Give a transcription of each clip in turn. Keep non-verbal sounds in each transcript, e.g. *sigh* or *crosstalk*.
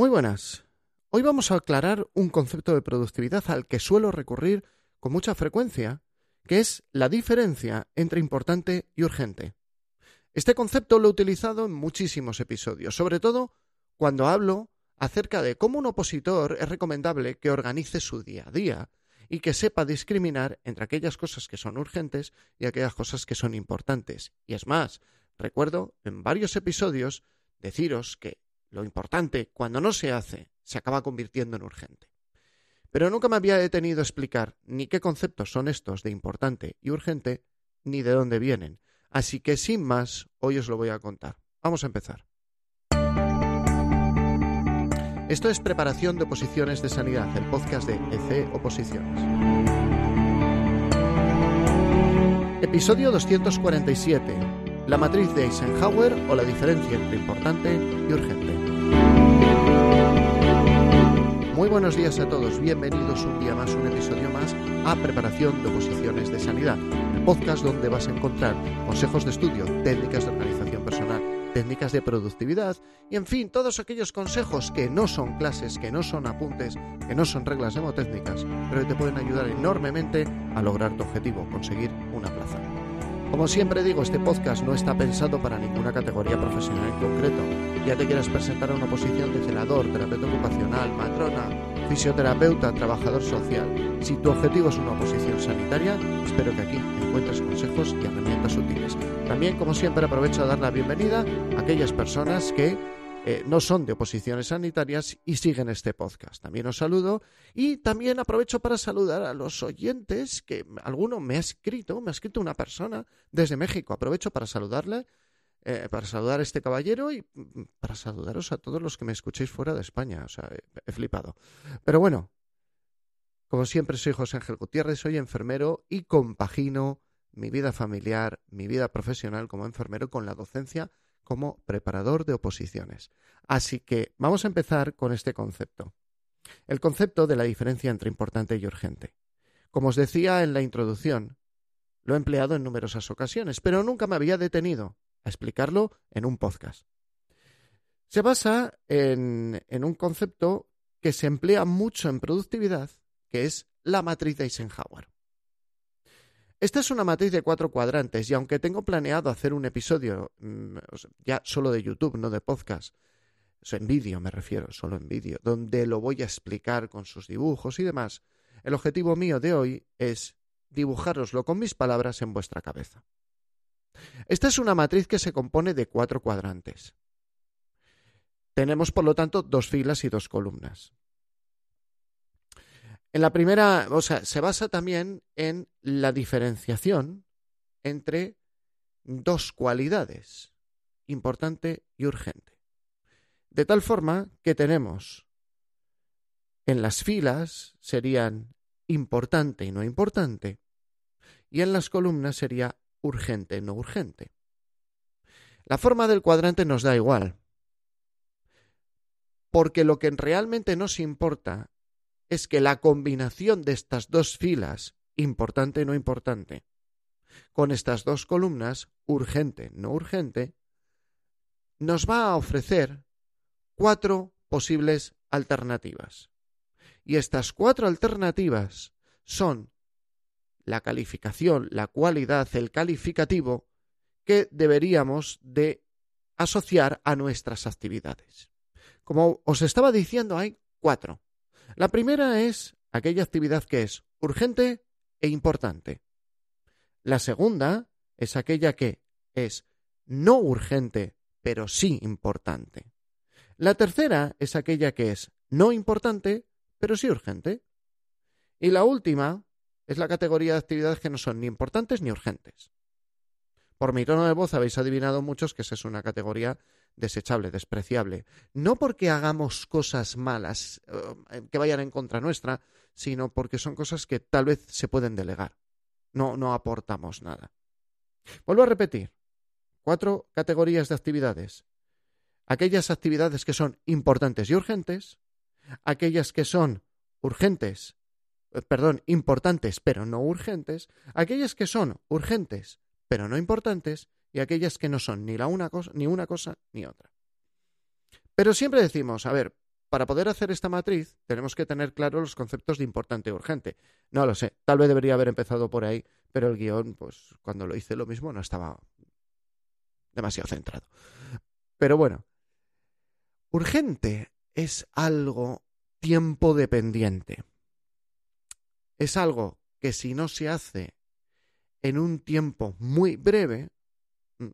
Muy buenas. Hoy vamos a aclarar un concepto de productividad al que suelo recurrir con mucha frecuencia, que es la diferencia entre importante y urgente. Este concepto lo he utilizado en muchísimos episodios, sobre todo cuando hablo acerca de cómo un opositor es recomendable que organice su día a día y que sepa discriminar entre aquellas cosas que son urgentes y aquellas cosas que son importantes. Y es más, recuerdo en varios episodios deciros que lo importante, cuando no se hace, se acaba convirtiendo en urgente. Pero nunca me había detenido a explicar ni qué conceptos son estos de importante y urgente, ni de dónde vienen. Así que sin más, hoy os lo voy a contar. Vamos a empezar. Esto es Preparación de Oposiciones de Sanidad, el podcast de EC Oposiciones. Episodio 247. La matriz de Eisenhower o la diferencia entre importante y urgente. Muy buenos días a todos, bienvenidos un día más, un episodio más a Preparación de Oposiciones de Sanidad, el podcast donde vas a encontrar consejos de estudio, técnicas de organización personal, técnicas de productividad y en fin, todos aquellos consejos que no son clases, que no son apuntes, que no son reglas hemotécnicas, pero que te pueden ayudar enormemente a lograr tu objetivo, conseguir una plaza. Como siempre digo, este podcast no está pensado para ninguna categoría profesional en concreto. Ya te quieras presentar a una posición de celador, terapeuta ocupacional, matrona, fisioterapeuta, trabajador social. Si tu objetivo es una posición sanitaria, espero que aquí encuentres consejos y herramientas útiles. También, como siempre, aprovecho a dar la bienvenida a aquellas personas que eh, no son de oposiciones sanitarias y siguen este podcast. También os saludo y también aprovecho para saludar a los oyentes que alguno me ha escrito, me ha escrito una persona desde México. Aprovecho para saludarle, eh, para saludar a este caballero y mm, para saludaros a todos los que me escuchéis fuera de España. O sea, he flipado. Pero bueno, como siempre soy José Ángel Gutiérrez, soy enfermero y compagino mi vida familiar, mi vida profesional como enfermero con la docencia como preparador de oposiciones. Así que vamos a empezar con este concepto. El concepto de la diferencia entre importante y urgente. Como os decía en la introducción, lo he empleado en numerosas ocasiones, pero nunca me había detenido a explicarlo en un podcast. Se basa en, en un concepto que se emplea mucho en productividad, que es la matriz de Eisenhower. Esta es una matriz de cuatro cuadrantes y aunque tengo planeado hacer un episodio mm, ya solo de YouTube, no de podcast, en vídeo me refiero, solo en vídeo, donde lo voy a explicar con sus dibujos y demás, el objetivo mío de hoy es dibujároslo con mis palabras en vuestra cabeza. Esta es una matriz que se compone de cuatro cuadrantes. Tenemos, por lo tanto, dos filas y dos columnas. En la primera, o sea, se basa también en la diferenciación entre dos cualidades, importante y urgente. De tal forma que tenemos en las filas serían importante y no importante, y en las columnas sería urgente no urgente. La forma del cuadrante nos da igual, porque lo que realmente nos importa es que la combinación de estas dos filas, importante no importante, con estas dos columnas, urgente no urgente, nos va a ofrecer cuatro posibles alternativas. Y estas cuatro alternativas son la calificación, la cualidad, el calificativo que deberíamos de asociar a nuestras actividades. Como os estaba diciendo, hay cuatro. La primera es aquella actividad que es urgente e importante. La segunda es aquella que es no urgente, pero sí importante. La tercera es aquella que es no importante, pero sí urgente. Y la última es la categoría de actividades que no son ni importantes ni urgentes. Por mi tono de voz habéis adivinado muchos que esa es una categoría desechable, despreciable. No porque hagamos cosas malas eh, que vayan en contra nuestra, sino porque son cosas que tal vez se pueden delegar. No, no aportamos nada. Vuelvo a repetir. Cuatro categorías de actividades. Aquellas actividades que son importantes y urgentes, aquellas que son urgentes, eh, perdón, importantes pero no urgentes, aquellas que son urgentes pero no importantes, y aquellas que no son ni, la una cosa, ni una cosa ni otra. Pero siempre decimos, a ver, para poder hacer esta matriz tenemos que tener claros los conceptos de importante y urgente. No lo sé, tal vez debería haber empezado por ahí, pero el guion, pues cuando lo hice lo mismo, no estaba demasiado centrado. Pero bueno, urgente es algo tiempo dependiente. Es algo que si no se hace en un tiempo muy breve, mm,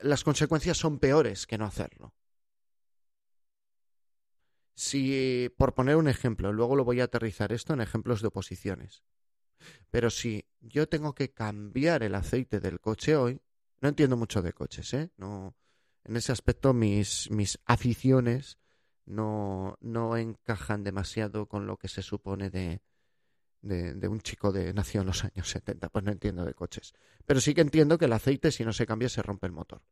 las consecuencias son peores que no hacerlo. Si, por poner un ejemplo, luego lo voy a aterrizar esto en ejemplos de oposiciones. Pero si yo tengo que cambiar el aceite del coche hoy, no entiendo mucho de coches, ¿eh? No, en ese aspecto mis, mis aficiones no, no encajan demasiado con lo que se supone de, de, un chico de nació en los años 70. Pues no entiendo de coches. Pero sí que entiendo que el aceite, si no se cambia, se rompe el motor.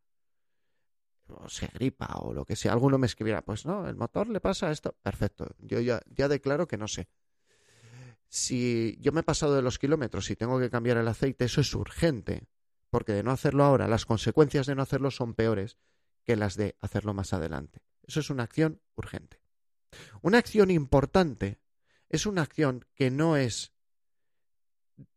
O se gripa o lo que sea. Alguno me escribiera, pues no, el motor le pasa esto. Perfecto. Yo ya, ya declaro que no sé. Si yo me he pasado de los kilómetros y tengo que cambiar el aceite, eso es urgente. Porque de no hacerlo ahora, las consecuencias de no hacerlo son peores que las de hacerlo más adelante. Eso es una acción urgente. Una acción importante es una acción que no es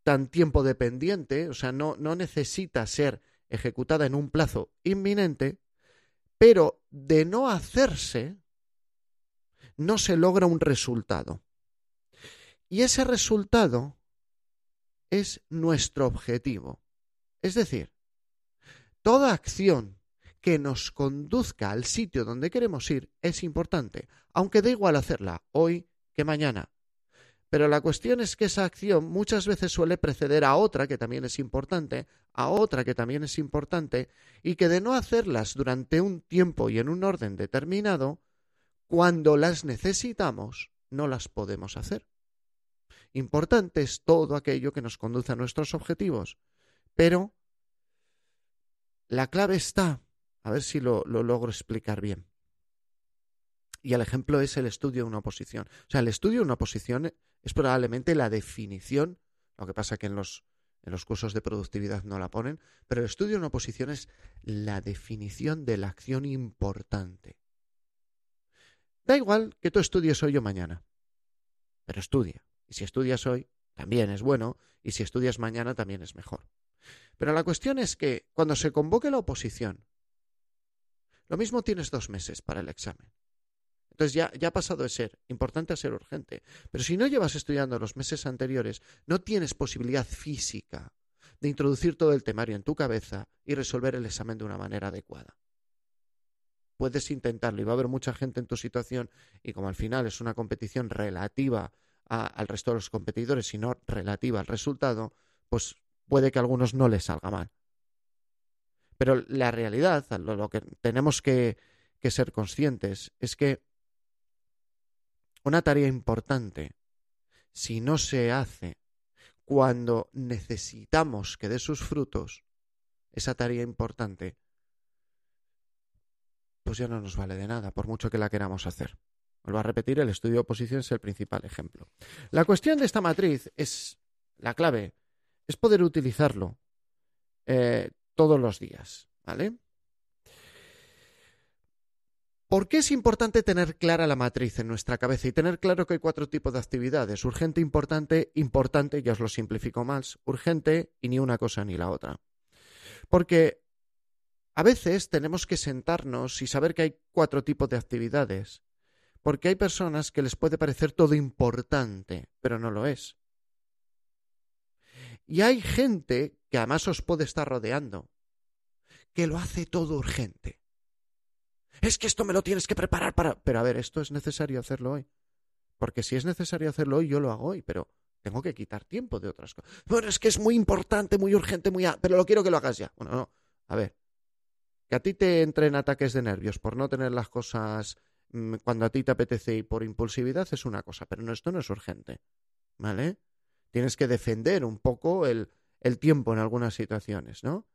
tan tiempo dependiente, o sea, no, no necesita ser ejecutada en un plazo inminente, pero de no hacerse, no se logra un resultado. Y ese resultado es nuestro objetivo. Es decir, toda acción que nos conduzca al sitio donde queremos ir es importante, aunque da igual hacerla hoy que mañana. Pero la cuestión es que esa acción muchas veces suele preceder a otra que también es importante, a otra que también es importante, y que de no hacerlas durante un tiempo y en un orden determinado, cuando las necesitamos, no las podemos hacer. Importante es todo aquello que nos conduce a nuestros objetivos, pero la clave está a ver si lo, logro explicar bien. Y el ejemplo es el estudio de una oposición. O sea, el estudio de una oposición es probablemente la definición, lo que pasa que en los, en los cursos de productividad no la ponen, pero el estudio una oposición es la definición de la acción importante. Da igual que tú estudies hoy o mañana, pero estudia. Y si estudias hoy, también es bueno, y si estudias mañana, también es mejor. Pero la cuestión es que cuando se convoque la oposición, lo mismo tienes dos meses para el examen. Entonces ya, ya ha pasado de ser importante a ser urgente. Pero si no llevas estudiando los meses anteriores, no tienes posibilidad física de introducir todo el temario en tu cabeza y resolver el examen de una manera adecuada. Puedes intentarlo y va a haber mucha gente en tu situación y como al final es una competición relativa al resto de los competidores y no relativa al resultado, pues puede que a algunos no les salga mal. Pero la realidad, lo, que tenemos que, que ser conscientes, es que una tarea importante, si no se hace cuando necesitamos que dé sus frutos, esa tarea importante, pues ya no nos vale de nada, por mucho que la queramos hacer. Vuelvo a repetir, el estudio de oposición es el principal ejemplo. La cuestión de esta matriz es, la clave, es poder utilizarlo eh, todos los días, ¿vale? ¿Por qué es importante tener clara la matriz en nuestra cabeza y tener claro que hay cuatro tipos de actividades? Urgente, importante, importante, ya os lo simplifico más, urgente y ni una cosa ni la otra. Porque a veces tenemos que sentarnos y saber que hay cuatro tipos de actividades, porque hay personas que les puede parecer todo importante, pero no lo es. Y hay gente que además os puede estar rodeando, que lo hace todo urgente. Es que esto me lo tienes que preparar para... Pero a ver, esto es necesario hacerlo hoy. Porque si es necesario hacerlo hoy, yo lo hago hoy, pero tengo que quitar tiempo de otras cosas. Bueno, es que es muy importante, muy urgente, muy... Pero lo quiero que lo hagas ya. Bueno, no. A ver. Que a ti te entren ataques de nervios por no tener las cosas mm, cuando a ti te apetece y por impulsividad es una cosa, pero no, esto no es urgente. ¿Vale? Tienes que defender un poco el, el tiempo en algunas situaciones, ¿no?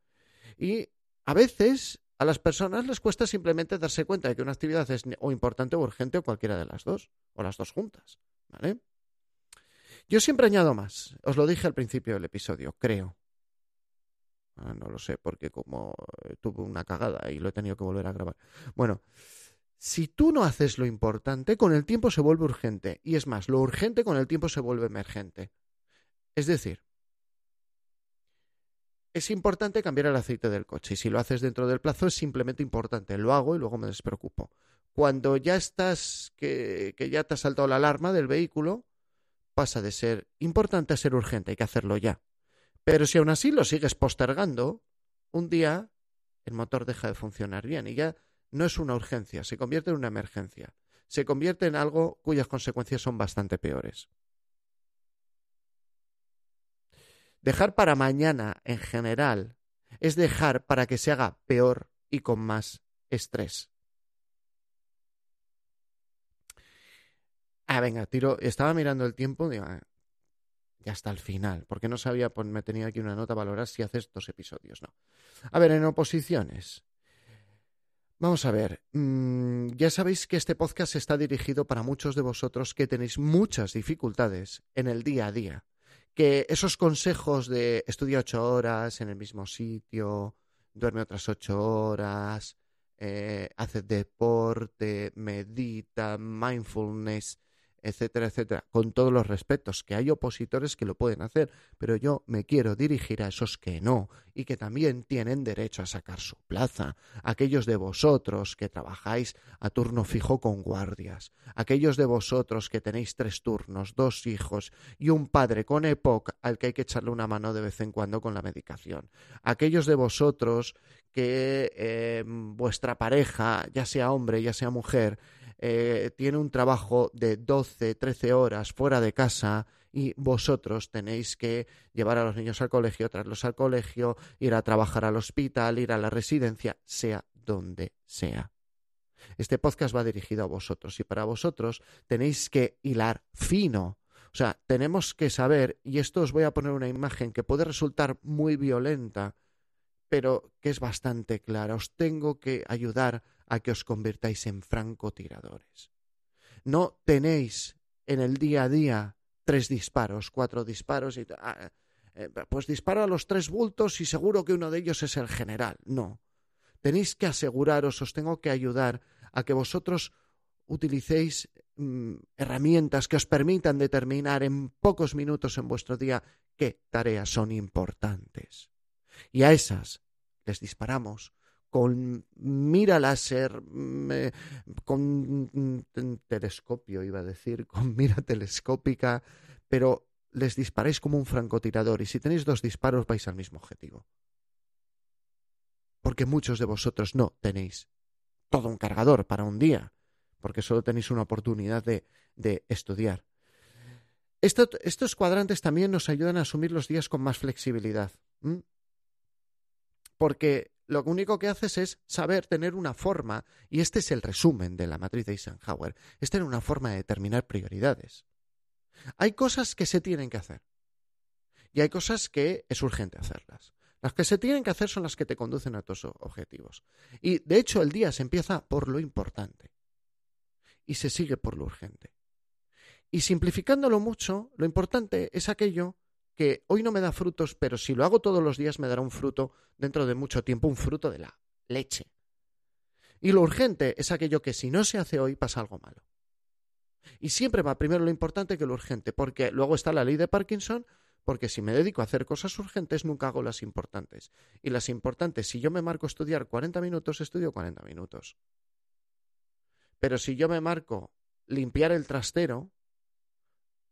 Y a veces a las personas les cuesta simplemente darse cuenta de que una actividad es o importante o urgente o cualquiera de las dos, o las dos juntas, ¿vale? Yo siempre añado más, os lo dije al principio del episodio, creo. Ah, no lo sé, porque como eh, tuve una cagada y lo he tenido que volver a grabar. Bueno, si tú no haces lo importante, con el tiempo se vuelve urgente. Y es más, lo urgente con el tiempo se vuelve emergente. Es decir, es importante cambiar el aceite del coche y si lo haces dentro del plazo es simplemente importante. Lo hago y luego me despreocupo. Cuando ya estás, que, que ya te ha saltado la alarma del vehículo, pasa de ser importante a ser urgente, hay que hacerlo ya. Pero si aún así lo sigues postergando, un día el motor deja de funcionar bien y ya no es una urgencia, se convierte en una emergencia. Se convierte en algo cuyas consecuencias son bastante peores. Dejar para mañana, en general, es dejar para que se haga peor y con más estrés. Ah, venga, tiro. Estaba mirando el tiempo, digo, ah, ya hasta el final, porque no sabía, pues me tenía aquí una nota valorar si haces dos episodios, no. A ver, en oposiciones. Vamos a ver, mm, ya sabéis que este podcast está dirigido para muchos de vosotros que tenéis muchas dificultades en el día a día que esos consejos de estudia ocho horas en el mismo sitio, duerme otras ocho horas, eh, hace deporte, medita, mindfulness, etcétera, etcétera, con todos los respetos, que hay opositores que lo pueden hacer, pero yo me quiero dirigir a esos que no y que también tienen derecho a sacar su plaza, aquellos de vosotros que trabajáis a turno fijo con guardias, aquellos de vosotros que tenéis tres turnos, dos hijos y un padre con EPOC al que hay que echarle una mano de vez en cuando con la medicación, aquellos de vosotros que eh, vuestra pareja, ya sea hombre, ya sea mujer, eh, tiene un trabajo de 12, 13 horas fuera de casa y vosotros tenéis que llevar a los niños al colegio, traerlos al colegio, ir a trabajar al hospital, ir a la residencia, sea donde sea. Este podcast va dirigido a vosotros y para vosotros tenéis que hilar fino. O sea, tenemos que saber, y esto os voy a poner una imagen que puede resultar muy violenta, pero que es bastante clara. Os tengo que ayudar a que os convirtáis en francotiradores. No tenéis en el día a día tres disparos, cuatro disparos y ah, eh, pues disparo a los tres bultos y seguro que uno de ellos es el general. No. Tenéis que aseguraros, os tengo que ayudar a que vosotros utilicéis mm, herramientas que os permitan determinar en pocos minutos en vuestro día qué tareas son importantes. Y a esas les disparamos con mira láser, con telescopio, iba a decir, *laughs* con mira telescópica, pero les disparáis como un francotirador y si tenéis dos disparos vais al mismo objetivo. Porque muchos de vosotros no tenéis todo un cargador para un día, porque solo tenéis una oportunidad de, de estudiar. estos cuadrantes también nos ayudan a asumir los días con más flexibilidad. Porque lo único que haces es saber tener una forma, y este es el resumen de la matriz de Eisenhower, es tener una forma de determinar prioridades. Hay cosas que se tienen que hacer y hay cosas que es urgente hacerlas. Las que se tienen que hacer son las que te conducen a tus objetivos. Y de hecho el día se empieza por lo importante y se sigue por lo urgente. Y simplificándolo mucho, lo importante es aquello que hoy no me da frutos, pero si lo hago todos los días me dará un fruto dentro de mucho tiempo, un fruto de la leche. Y lo urgente es aquello que si no se hace hoy pasa algo malo. Y siempre va primero lo importante que lo urgente, porque luego está la ley de Parkinson, porque si me dedico a hacer cosas urgentes nunca hago las importantes. Y las importantes, si yo me marco estudiar 40 minutos, estudio 40 minutos. Pero si yo me marco limpiar el trastero,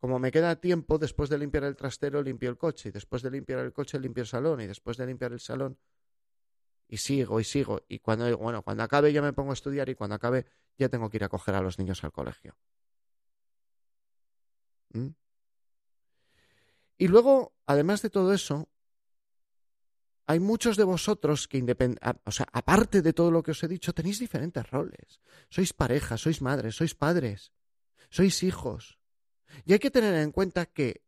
como me queda tiempo, después de limpiar el trastero, limpio el coche, y después de limpiar el coche, limpio el salón, y después de limpiar el salón, y sigo y sigo. Y cuando, bueno, cuando acabe ya me pongo a estudiar y cuando acabe ya tengo que ir a coger a los niños al colegio. ¿Mm? Y luego, además de todo eso, hay muchos de vosotros que, o sea, aparte de todo lo que os he dicho, tenéis diferentes roles. Sois pareja, sois madres, sois padres, sois hijos, y hay que tener en cuenta que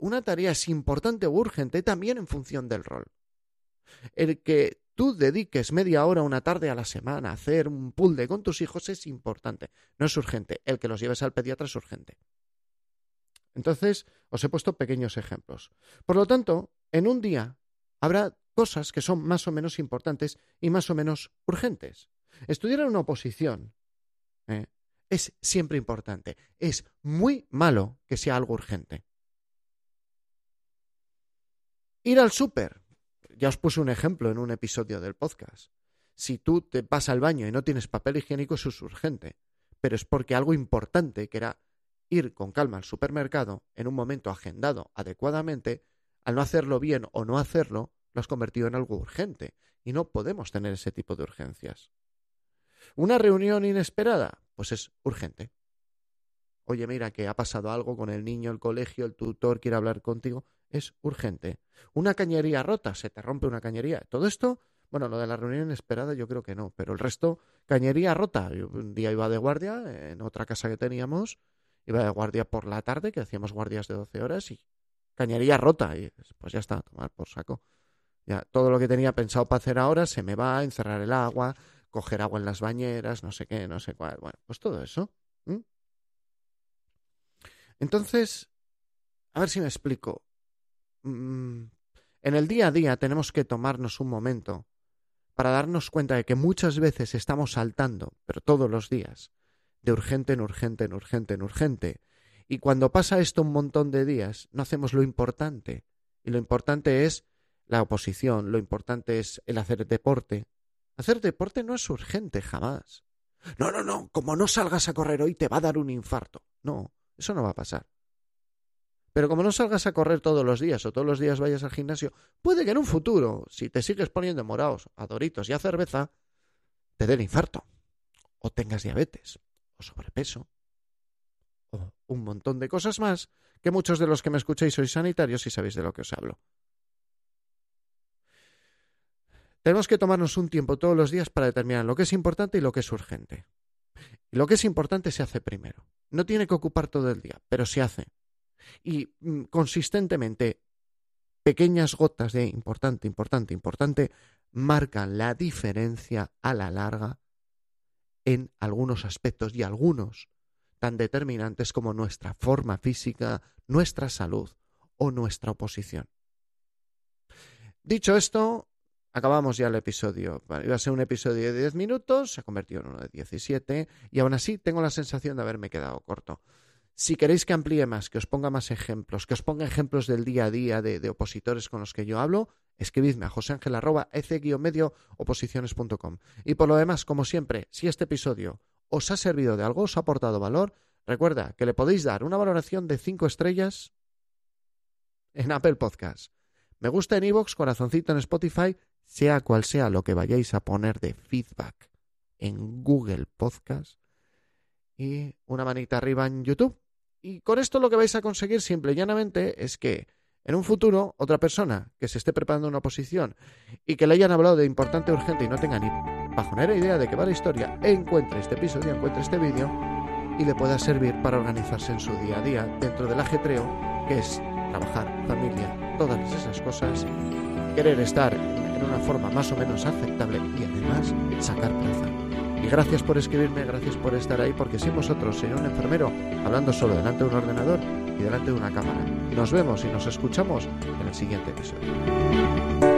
una tarea es importante o urgente también en función del rol. El que tú dediques media hora una tarde a la semana a hacer un de con tus hijos es importante, no es urgente. El que los lleves al pediatra es urgente. Entonces, os he puesto pequeños ejemplos. Por lo tanto, en un día habrá cosas que son más o menos importantes y más o menos urgentes. Estudiar en una oposición ¿eh? Es siempre importante. Es muy malo que sea algo urgente. Ir al súper. Ya os puse un ejemplo en un episodio del podcast. Si tú te vas al baño y no tienes papel higiénico, eso es urgente. Pero es porque algo importante, que era ir con calma al supermercado en un momento agendado adecuadamente, al no hacerlo bien o no hacerlo, lo has convertido en algo urgente. Y no podemos tener ese tipo de urgencias. Una reunión inesperada, pues es urgente. Oye, mira que ha pasado algo con el niño, el colegio, el tutor quiere hablar contigo es urgente. Una cañería rota, se te rompe una cañería. Todo esto, bueno, lo de la reunión inesperada yo creo que no, pero el resto, cañería rota. un día iba de guardia en otra casa que teníamos, iba de guardia por la tarde, que hacíamos guardias de 12 horas y cañería rota. Y pues ya está, tomar por saco. Ya, todo lo que tenía pensado para hacer ahora se me va encerrar el agua, coger agua en las bañeras, no sé qué, no sé cuál. Bueno, pues todo eso. Entonces, a ver si me explico. Mm, en el día a día tenemos que tomarnos un momento para darnos cuenta de que muchas veces estamos saltando, pero todos los días, de urgente en urgente en urgente en urgente. Y cuando pasa esto un montón de días, no hacemos lo importante. Y lo importante es la oposición, lo importante es el hacer deporte. Hacer deporte no es urgente jamás. No, no, no, como no salgas a correr hoy te va a dar un infarto. No, eso no va a pasar. Pero como no salgas a correr todos los días o todos los días vayas al gimnasio, puede que en un futuro, si te sigues poniendo morados, a doritos y a cerveza, te dé el infarto, o tengas diabetes, o sobrepeso, o un montón de cosas más que muchos de los que me escucháis sois sanitarios y sabéis de lo que os hablo. Tenemos que tomarnos un tiempo todos los días para determinar lo que es importante y lo que es urgente. Lo que es importante se hace primero. No tiene que ocupar todo el día, pero se hace y mm, consistentemente pequeñas gotas de importante, importante, importante marcan la diferencia a la larga en algunos aspectos y algunos tan determinantes como nuestra forma física, nuestra salud o nuestra oposición. Dicho esto, acabamos ya el episodio. iba a ser un episodio de 10 minutos, se ha convertido en uno de 17 y aún así tengo la sensación de haberme quedado corto. Si queréis que amplíe más, que os ponga más ejemplos, que os ponga ejemplos del día a día de, opositores con los que yo hablo, escribidme a joseangel.ec-medio oposiciones.com. Y por lo demás, como siempre, si este episodio os ha servido de algo, os ha aportado valor, recuerda que le podéis dar una valoración de 5 estrellas en Apple Podcast. Me gusta en iVoox, corazoncito en Spotify, sea cual sea lo que vayáis a poner de feedback en Google Podcast y una manita arriba en YouTube. Y con esto lo que vais a conseguir simple y llanamente es que en un futuro otra persona que se esté preparando una oposición y que le hayan hablado de importante urgente y no tenga ni bajonera idea de qué va la historia, encuentre este episodio, encuentre este vídeo y le pueda servir para organizarse en su día a día dentro del ajetreo que es trabajar, familia, todas esas cosas, querer estar en una forma más o menos aceptable y además sacar plaza. Y gracias por escribirme, gracias por estar ahí, porque sin vosotros sería un enfermero hablando solo delante de un ordenador y delante de una cámara. Nos vemos y nos escuchamos en el siguiente episodio.